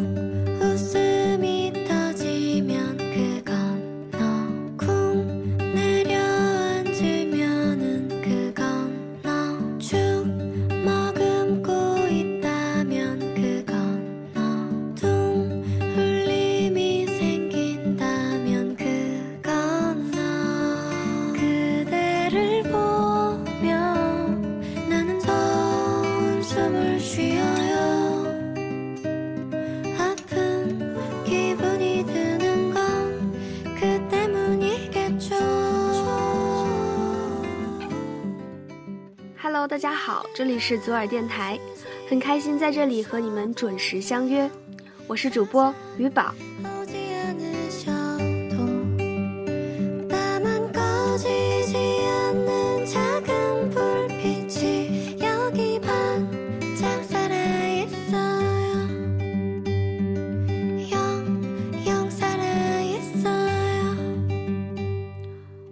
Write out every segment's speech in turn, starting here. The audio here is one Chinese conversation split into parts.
não 大家好，这里是左耳电台，很开心在这里和你们准时相约，我是主播于宝。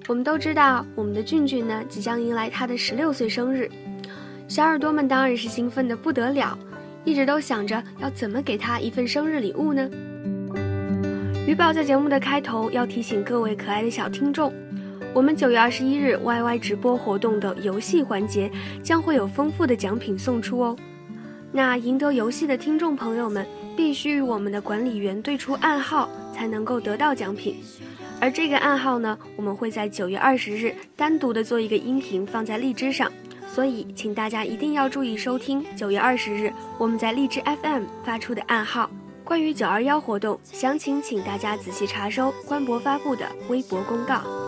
我们都知道，我们的俊俊呢即将迎来他的十六岁生日。小耳朵们当然是兴奋的不得了，一直都想着要怎么给他一份生日礼物呢？鱼宝在节目的开头要提醒各位可爱的小听众，我们九月二十一日 YY 直播活动的游戏环节将会有丰富的奖品送出哦。那赢得游戏的听众朋友们，必须与我们的管理员对出暗号，才能够得到奖品。而这个暗号呢，我们会在九月二十日单独的做一个音频放在荔枝上，所以请大家一定要注意收听九月二十日我们在荔枝 FM 发出的暗号。关于九二幺活动详情，请大家仔细查收官博发布的微博公告。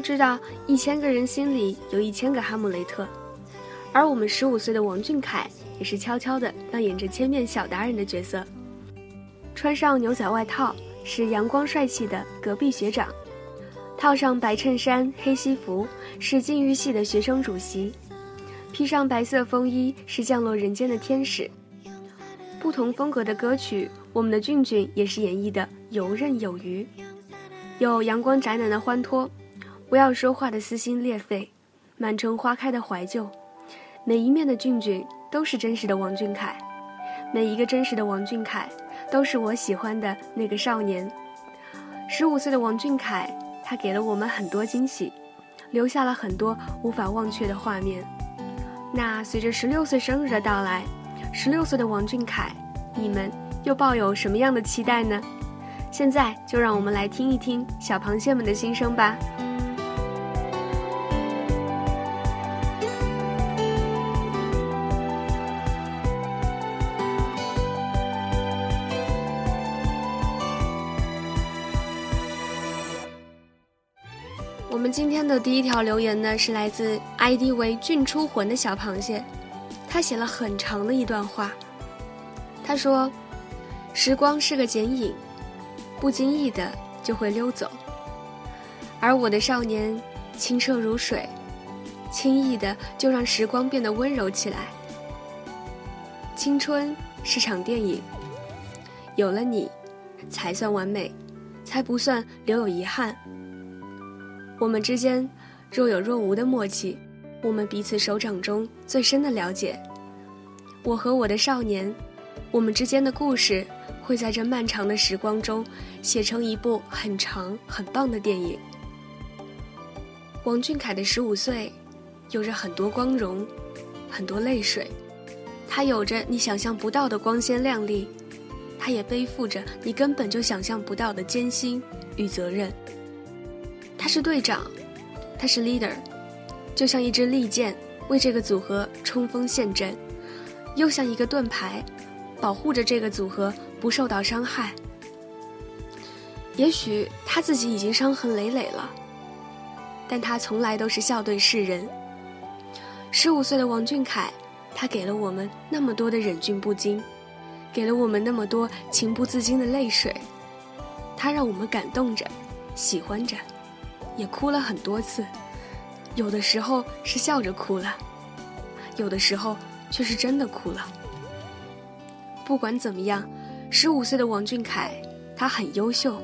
都知道，一千个人心里有一千个哈姆雷特，而我们十五岁的王俊凯也是悄悄地扮演着千面小达人的角色。穿上牛仔外套，是阳光帅气的隔壁学长；套上白衬衫、黑西服，是禁欲系的学生主席；披上白色风衣，是降落人间的天使。不同风格的歌曲，我们的俊俊也是演绎的游刃有余，有阳光宅男的欢脱。不要说话的撕心裂肺，满城花开的怀旧，每一面的俊俊都是真实的王俊凯，每一个真实的王俊凯都是我喜欢的那个少年。十五岁的王俊凯，他给了我们很多惊喜，留下了很多无法忘却的画面。那随着十六岁生日的到来，十六岁的王俊凯，你们又抱有什么样的期待呢？现在就让我们来听一听小螃蟹们的心声吧。的第一条留言呢，是来自 ID 为“俊出魂”的小螃蟹，他写了很长的一段话。他说：“时光是个剪影，不经意的就会溜走，而我的少年清澈如水，轻易的就让时光变得温柔起来。青春是场电影，有了你，才算完美，才不算留有遗憾。”我们之间若有若无的默契，我们彼此手掌中最深的了解。我和我的少年，我们之间的故事会在这漫长的时光中写成一部很长很棒的电影。王俊凯的十五岁，有着很多光荣，很多泪水，他有着你想象不到的光鲜亮丽，他也背负着你根本就想象不到的艰辛与责任。他是队长，他是 leader，就像一支利剑为这个组合冲锋陷阵，又像一个盾牌，保护着这个组合不受到伤害。也许他自己已经伤痕累累了，但他从来都是笑对世人。十五岁的王俊凯，他给了我们那么多的忍俊不禁，给了我们那么多情不自禁的泪水，他让我们感动着，喜欢着。也哭了很多次，有的时候是笑着哭了，有的时候却是真的哭了。不管怎么样，十五岁的王俊凯，他很优秀，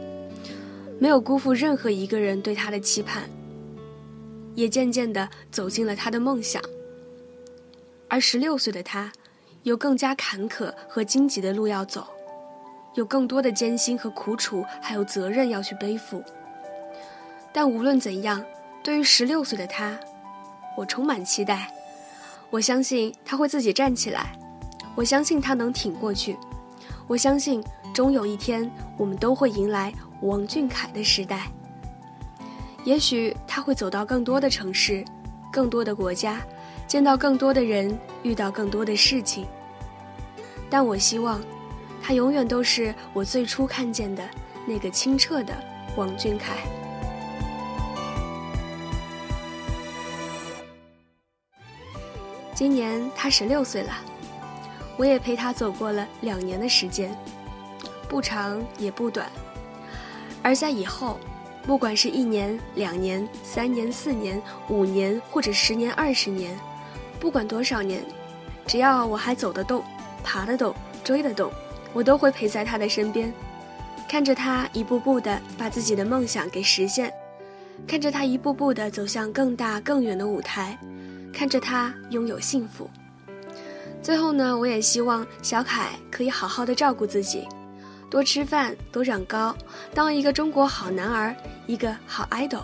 没有辜负任何一个人对他的期盼，也渐渐地走进了他的梦想。而十六岁的他，有更加坎坷和荆棘的路要走，有更多的艰辛和苦楚，还有责任要去背负。但无论怎样，对于十六岁的他，我充满期待。我相信他会自己站起来，我相信他能挺过去，我相信终有一天，我们都会迎来王俊凯的时代。也许他会走到更多的城市，更多的国家。见到更多的人，遇到更多的事情，但我希望，他永远都是我最初看见的那个清澈的王俊凯。今年他十六岁了，我也陪他走过了两年的时间，不长也不短，而在以后，不管是一年、两年、三年、四年、五年，或者十年、二十年。不管多少年，只要我还走得动、爬得动、追得动，我都会陪在他的身边，看着他一步步的把自己的梦想给实现，看着他一步步的走向更大更远的舞台，看着他拥有幸福。最后呢，我也希望小凯可以好好的照顾自己，多吃饭，多长高，当一个中国好男儿，一个好 idol。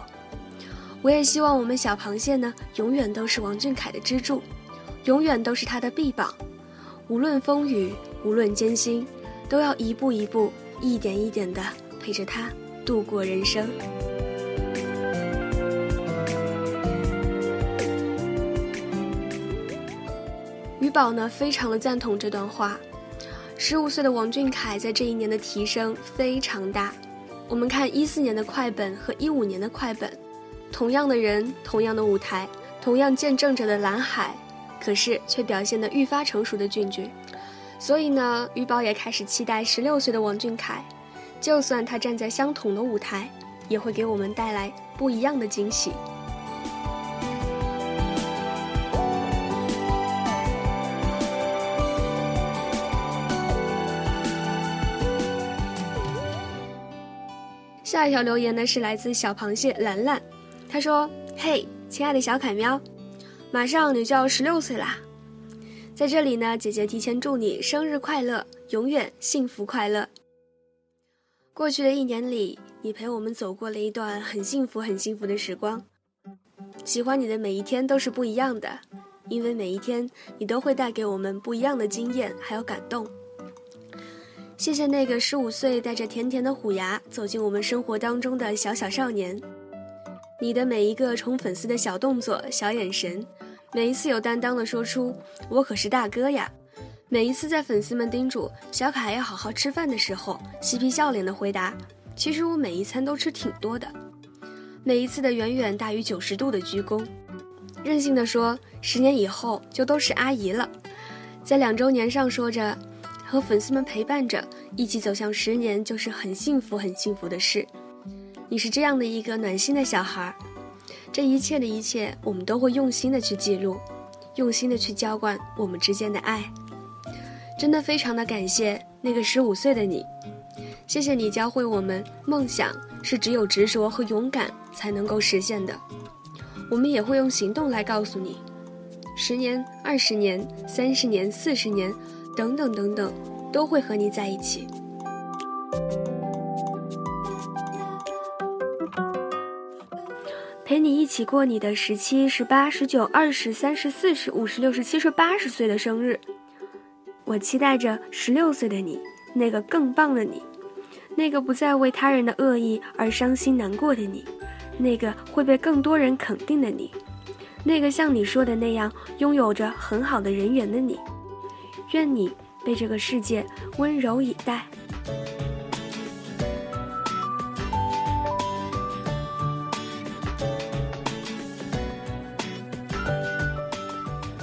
我也希望我们小螃蟹呢，永远都是王俊凯的支柱，永远都是他的臂膀，无论风雨，无论艰辛，都要一步一步、一点一点的陪着他度过人生。宝呢，非常的赞同这段话。十五岁的王俊凯在这一年的提升非常大。我们看一四年的快本和一五年的快本。同样的人，同样的舞台，同样见证着的蓝海，可是却表现得愈发成熟的俊俊。所以呢，于宝也开始期待十六岁的王俊凯，就算他站在相同的舞台，也会给我们带来不一样的惊喜。下一条留言呢，是来自小螃蟹兰兰。他说：“嘿，亲爱的小凯喵，马上你就要十六岁啦，在这里呢，姐姐提前祝你生日快乐，永远幸福快乐。过去的一年里，你陪我们走过了一段很幸福、很幸福的时光。喜欢你的每一天都是不一样的，因为每一天你都会带给我们不一样的经验还有感动。谢谢那个十五岁带着甜甜的虎牙走进我们生活当中的小小少年。”你的每一个宠粉丝的小动作、小眼神，每一次有担当的说出“我可是大哥呀”，每一次在粉丝们叮嘱小凯要好好吃饭的时候，嬉皮笑脸的回答：“其实我每一餐都吃挺多的。”每一次的远远大于九十度的鞠躬，任性的说：“十年以后就都是阿姨了。”在两周年上说着，和粉丝们陪伴着一起走向十年，就是很幸福、很幸福的事。你是这样的一个暖心的小孩儿，这一切的一切，我们都会用心的去记录，用心的去浇灌我们之间的爱。真的非常的感谢那个十五岁的你，谢谢你教会我们，梦想是只有执着和勇敢才能够实现的。我们也会用行动来告诉你，十年、二十年、三十年、四十年，等等等等，都会和你在一起。陪你一起过你的十七、十八、十九、二十、三十、四十、五十、六十、七十、八十岁的生日，我期待着十六岁的你，那个更棒的你，那个不再为他人的恶意而伤心难过的你，那个会被更多人肯定的你，那个像你说的那样拥有着很好的人缘的你，愿你被这个世界温柔以待。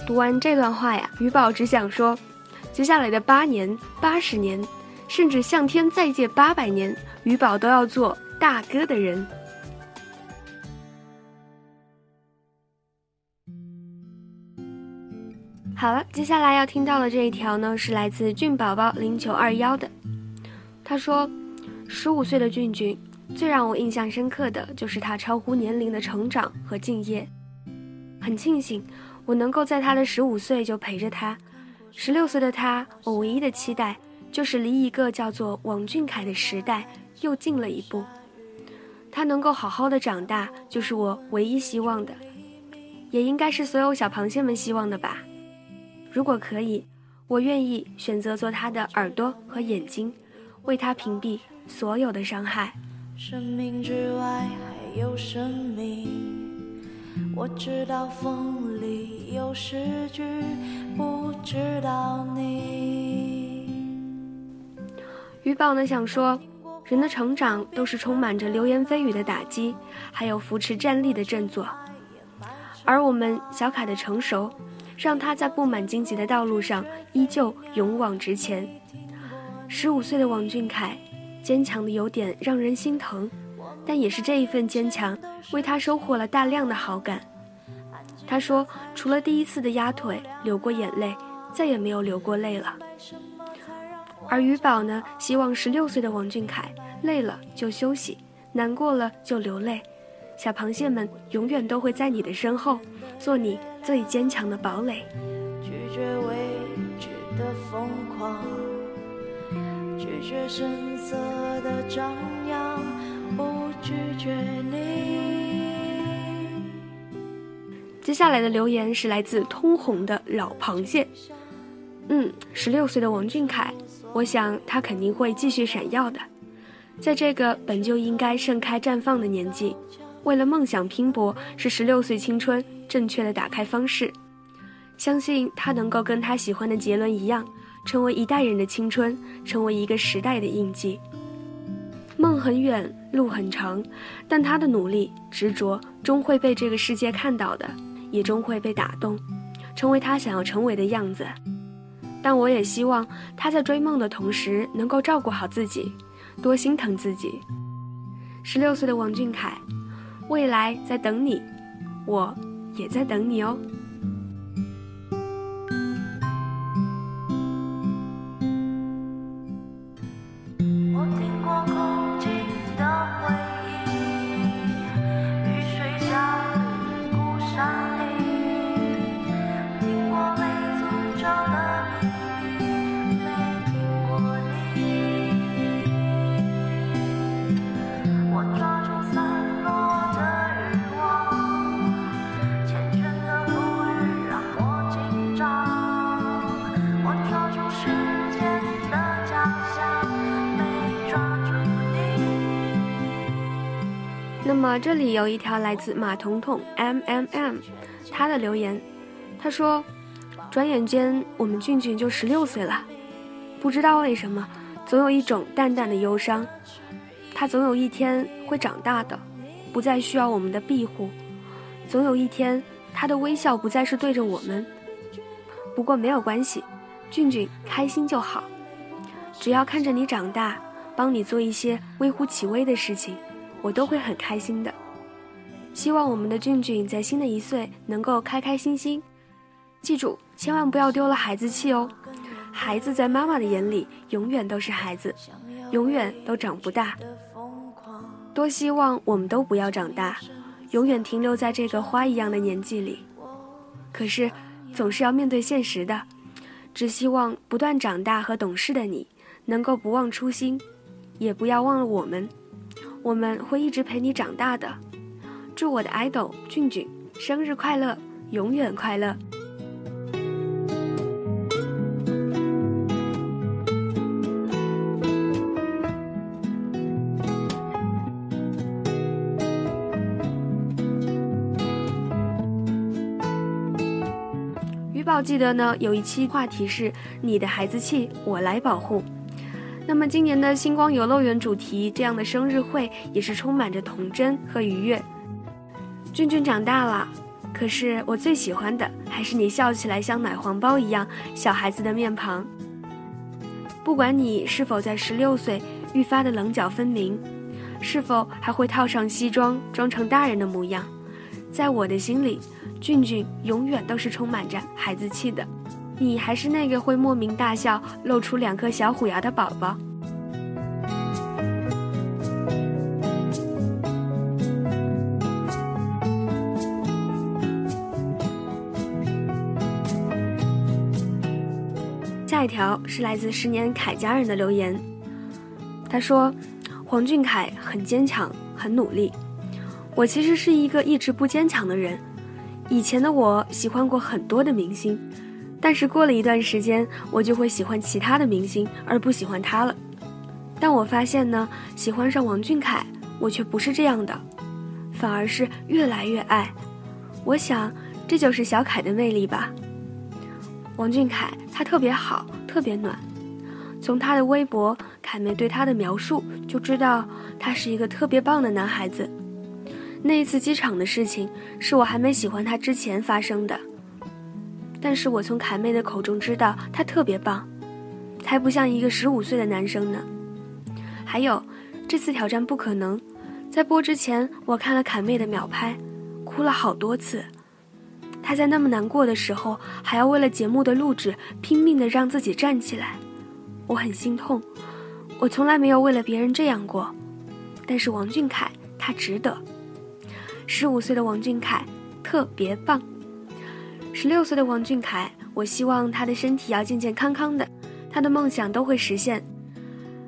读完这段话呀，于宝只想说，接下来的八年、八十年，甚至向天再借八百年，于宝都要做大哥的人。好了，接下来要听到的这一条呢，是来自俊宝宝零九二幺的。他说，十五岁的俊俊，最让我印象深刻的就是他超乎年龄的成长和敬业。很庆幸，我能够在他的十五岁就陪着他。十六岁的他，我唯一的期待就是离一个叫做王俊凯的时代又近了一步。他能够好好的长大，就是我唯一希望的，也应该是所有小螃蟹们希望的吧。如果可以，我愿意选择做他的耳朵和眼睛，为他屏蔽所有的伤害。生命之外还有生命，我知道风里有诗句，不知道你。鱼宝呢想说，人的成长都是充满着流言蜚语的打击，还有扶持站立的振作，而我们小卡的成熟。让他在布满荆棘的道路上依旧勇往直前。十五岁的王俊凯，坚强的有点让人心疼，但也是这一份坚强，为他收获了大量的好感。他说，除了第一次的压腿流过眼泪，再也没有流过泪了。而于宝呢，希望十六岁的王俊凯累了就休息，难过了就流泪。小螃蟹们永远都会在你的身后，做你。最坚强的堡垒。拒绝未知的疯狂，拒绝声色的张扬，不拒绝你。接下来的留言是来自通红的老螃蟹。嗯，十六岁的王俊凯，我想他肯定会继续闪耀的，在这个本就应该盛开绽放的年纪。为了梦想拼搏，是十六岁青春正确的打开方式。相信他能够跟他喜欢的杰伦一样，成为一代人的青春，成为一个时代的印记。梦很远，路很长，但他的努力、执着终会被这个世界看到的，也终会被打动，成为他想要成为的样子。但我也希望他在追梦的同时，能够照顾好自己，多心疼自己。十六岁的王俊凯。未来在等你，我也在等你哦。那么这里有一条来自马彤彤 M M M，他的留言，他说：“转眼间我们俊俊就十六岁了，不知道为什么，总有一种淡淡的忧伤。他总有一天会长大的，不再需要我们的庇护。总有一天，他的微笑不再是对着我们。不过没有关系，俊俊开心就好。只要看着你长大，帮你做一些微乎其微的事情。”我都会很开心的，希望我们的俊俊在新的一岁能够开开心心。记住，千万不要丢了孩子气哦。孩子在妈妈的眼里永远都是孩子，永远都长不大。多希望我们都不要长大，永远停留在这个花一样的年纪里。可是，总是要面对现实的。只希望不断长大和懂事的你，能够不忘初心，也不要忘了我们。我们会一直陪你长大的，祝我的爱豆俊俊生日快乐，永远快乐。鱼宝记得呢，有一期话题是你的孩子气，我来保护。那么今年的星光游乐园主题这样的生日会也是充满着童真和愉悦。俊俊长大了，可是我最喜欢的还是你笑起来像奶黄包一样小孩子的面庞。不管你是否在十六岁愈发的棱角分明，是否还会套上西装装成大人的模样，在我的心里，俊俊永远都是充满着孩子气的，你还是那个会莫名大笑、露出两颗小虎牙的宝宝。下一条是来自十年凯家人的留言，他说：“黄俊凯很坚强，很努力。我其实是一个一直不坚强的人。以前的我喜欢过很多的明星，但是过了一段时间，我就会喜欢其他的明星，而不喜欢他了。但我发现呢，喜欢上王俊凯，我却不是这样的，反而是越来越爱。我想，这就是小凯的魅力吧。”王俊凯，他特别好，特别暖。从他的微博，凯妹对他的描述就知道他是一个特别棒的男孩子。那一次机场的事情是我还没喜欢他之前发生的，但是我从凯妹的口中知道他特别棒，才不像一个十五岁的男生呢。还有，这次挑战不可能，在播之前我看了凯妹的秒拍，哭了好多次。他在那么难过的时候，还要为了节目的录制拼命的让自己站起来，我很心痛。我从来没有为了别人这样过，但是王俊凯他值得。十五岁的王俊凯特别棒，十六岁的王俊凯，我希望他的身体要健健康康的，他的梦想都会实现。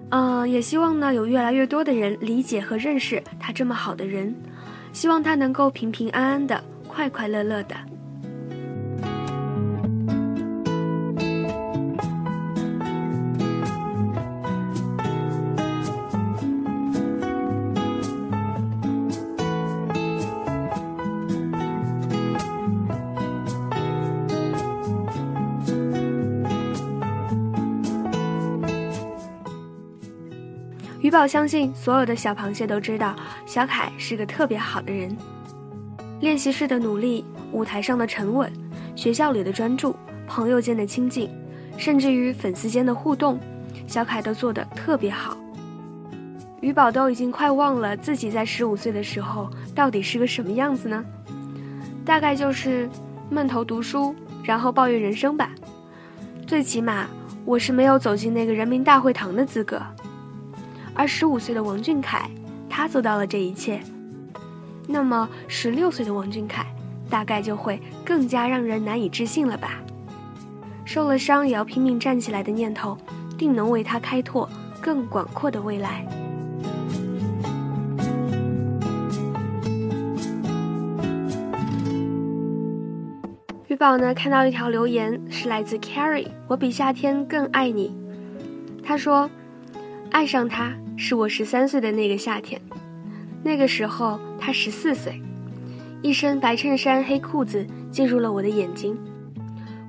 嗯，也希望呢有越来越多的人理解和认识他这么好的人，希望他能够平平安安的，快快乐乐的。鱼宝相信所有的小螃蟹都知道，小凯是个特别好的人。练习室的努力，舞台上的沉稳，学校里的专注，朋友间的亲近，甚至于粉丝间的互动，小凯都做得特别好。鱼宝都已经快忘了自己在十五岁的时候到底是个什么样子呢？大概就是闷头读书，然后抱怨人生吧。最起码我是没有走进那个人民大会堂的资格。而十五岁的王俊凯，他做到了这一切。那么十六岁的王俊凯，大概就会更加让人难以置信了吧？受了伤也要拼命站起来的念头，定能为他开拓更广阔的未来。鱼宝呢，看到一条留言是来自 Carrie，我比夏天更爱你。他说。爱上他是我十三岁的那个夏天，那个时候他十四岁，一身白衬衫黑裤子进入了我的眼睛。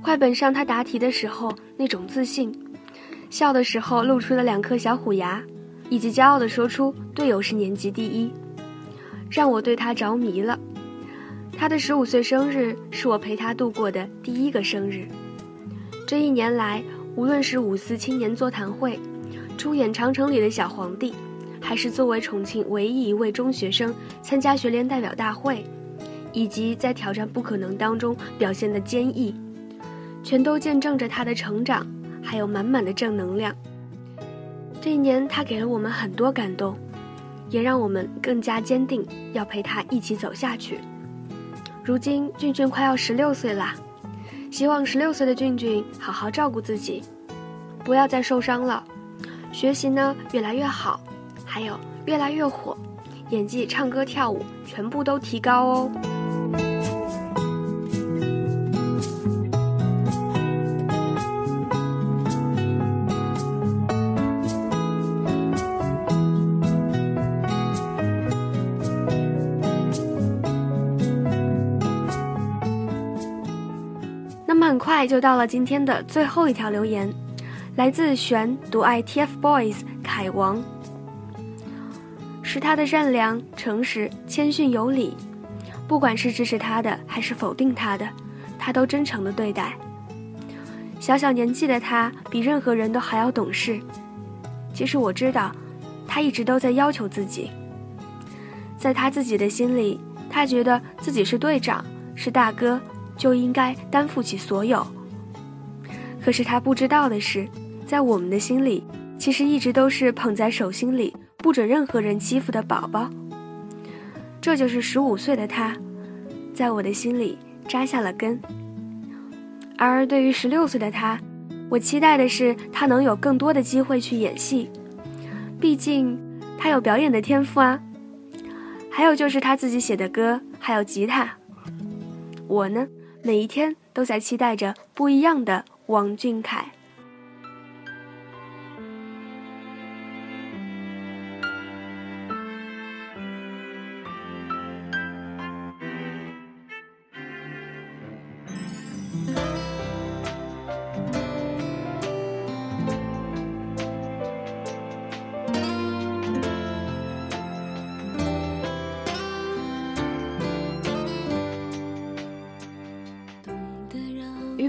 快本上他答题的时候那种自信，笑的时候露出了两颗小虎牙，以及骄傲的说出队友是年级第一，让我对他着迷了。他的十五岁生日是我陪他度过的第一个生日。这一年来，无论是五四青年座谈会。出演《长城里的小皇帝》，还是作为重庆唯一一位中学生参加学联代表大会，以及在挑战不可能当中表现的坚毅，全都见证着他的成长，还有满满的正能量。这一年，他给了我们很多感动，也让我们更加坚定要陪他一起走下去。如今，俊俊快要十六岁啦，希望十六岁的俊俊好好照顾自己，不要再受伤了。学习呢越来越好，还有越来越火，演技、唱歌、跳舞全部都提高哦。那么很快就到了今天的最后一条留言。来自玄独爱 TFBOYS 凯王，是他的善良、诚实、谦逊有礼，不管是支持他的还是否定他的，他都真诚的对待。小小年纪的他，比任何人都还要懂事。其实我知道，他一直都在要求自己。在他自己的心里，他觉得自己是队长，是大哥，就应该担负起所有。可是他不知道的是，在我们的心里，其实一直都是捧在手心里，不准任何人欺负的宝宝。这就是十五岁的他，在我的心里扎下了根。而对于十六岁的他，我期待的是他能有更多的机会去演戏，毕竟他有表演的天赋啊。还有就是他自己写的歌，还有吉他。我呢，每一天都在期待着不一样的王俊凯。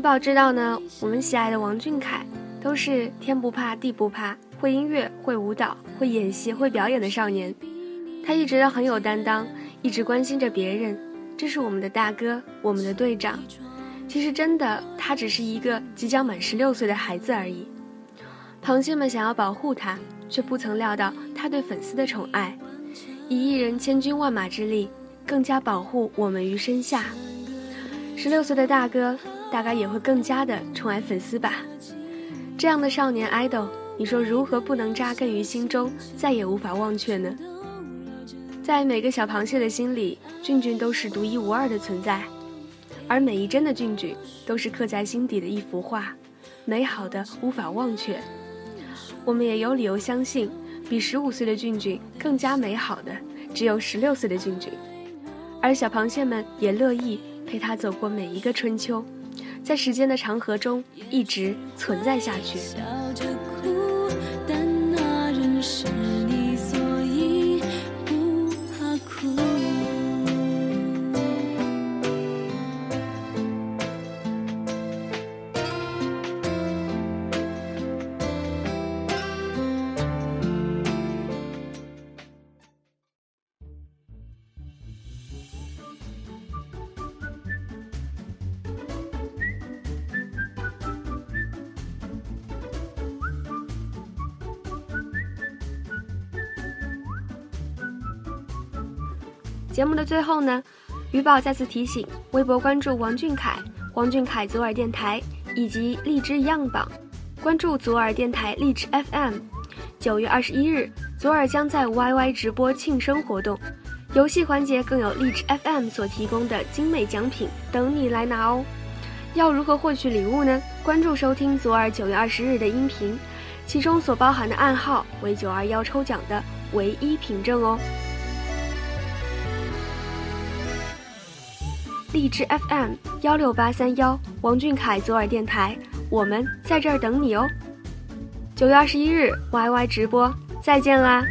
宝知道呢，我们喜爱的王俊凯都是天不怕地不怕，会音乐、会舞蹈、会演戏、会表演的少年。他一直都很有担当，一直关心着别人。这是我们的大哥，我们的队长。其实真的，他只是一个即将满十六岁的孩子而已。螃蟹们想要保护他，却不曾料到他对粉丝的宠爱，以一人千军万马之力，更加保护我们于身下。十六岁的大哥。大概也会更加的宠爱粉丝吧。这样的少年 idol，你说如何不能扎根于心中，再也无法忘却呢？在每个小螃蟹的心里，俊俊都是独一无二的存在，而每一帧的俊俊都是刻在心底的一幅画，美好的无法忘却。我们也有理由相信，比十五岁的俊俊更加美好的，只有十六岁的俊俊。而小螃蟹们也乐意陪他走过每一个春秋。在时间的长河中，一直存在下去。节目的最后呢，鱼宝再次提醒：微博关注王俊凯、王俊凯左耳电台以及荔枝样榜，关注左耳电台荔枝 FM。九月二十一日，左耳将在 YY 直播庆生活动，游戏环节更有荔枝 FM 所提供的精美奖品等你来拿哦。要如何获取礼物呢？关注收听左耳九月二十日的音频，其中所包含的暗号为九二幺抽奖的唯一凭证哦。荔枝 FM 幺六八三幺，王俊凯左耳电台，我们在这儿等你哦。九月二十一日，YY 直播，再见啦！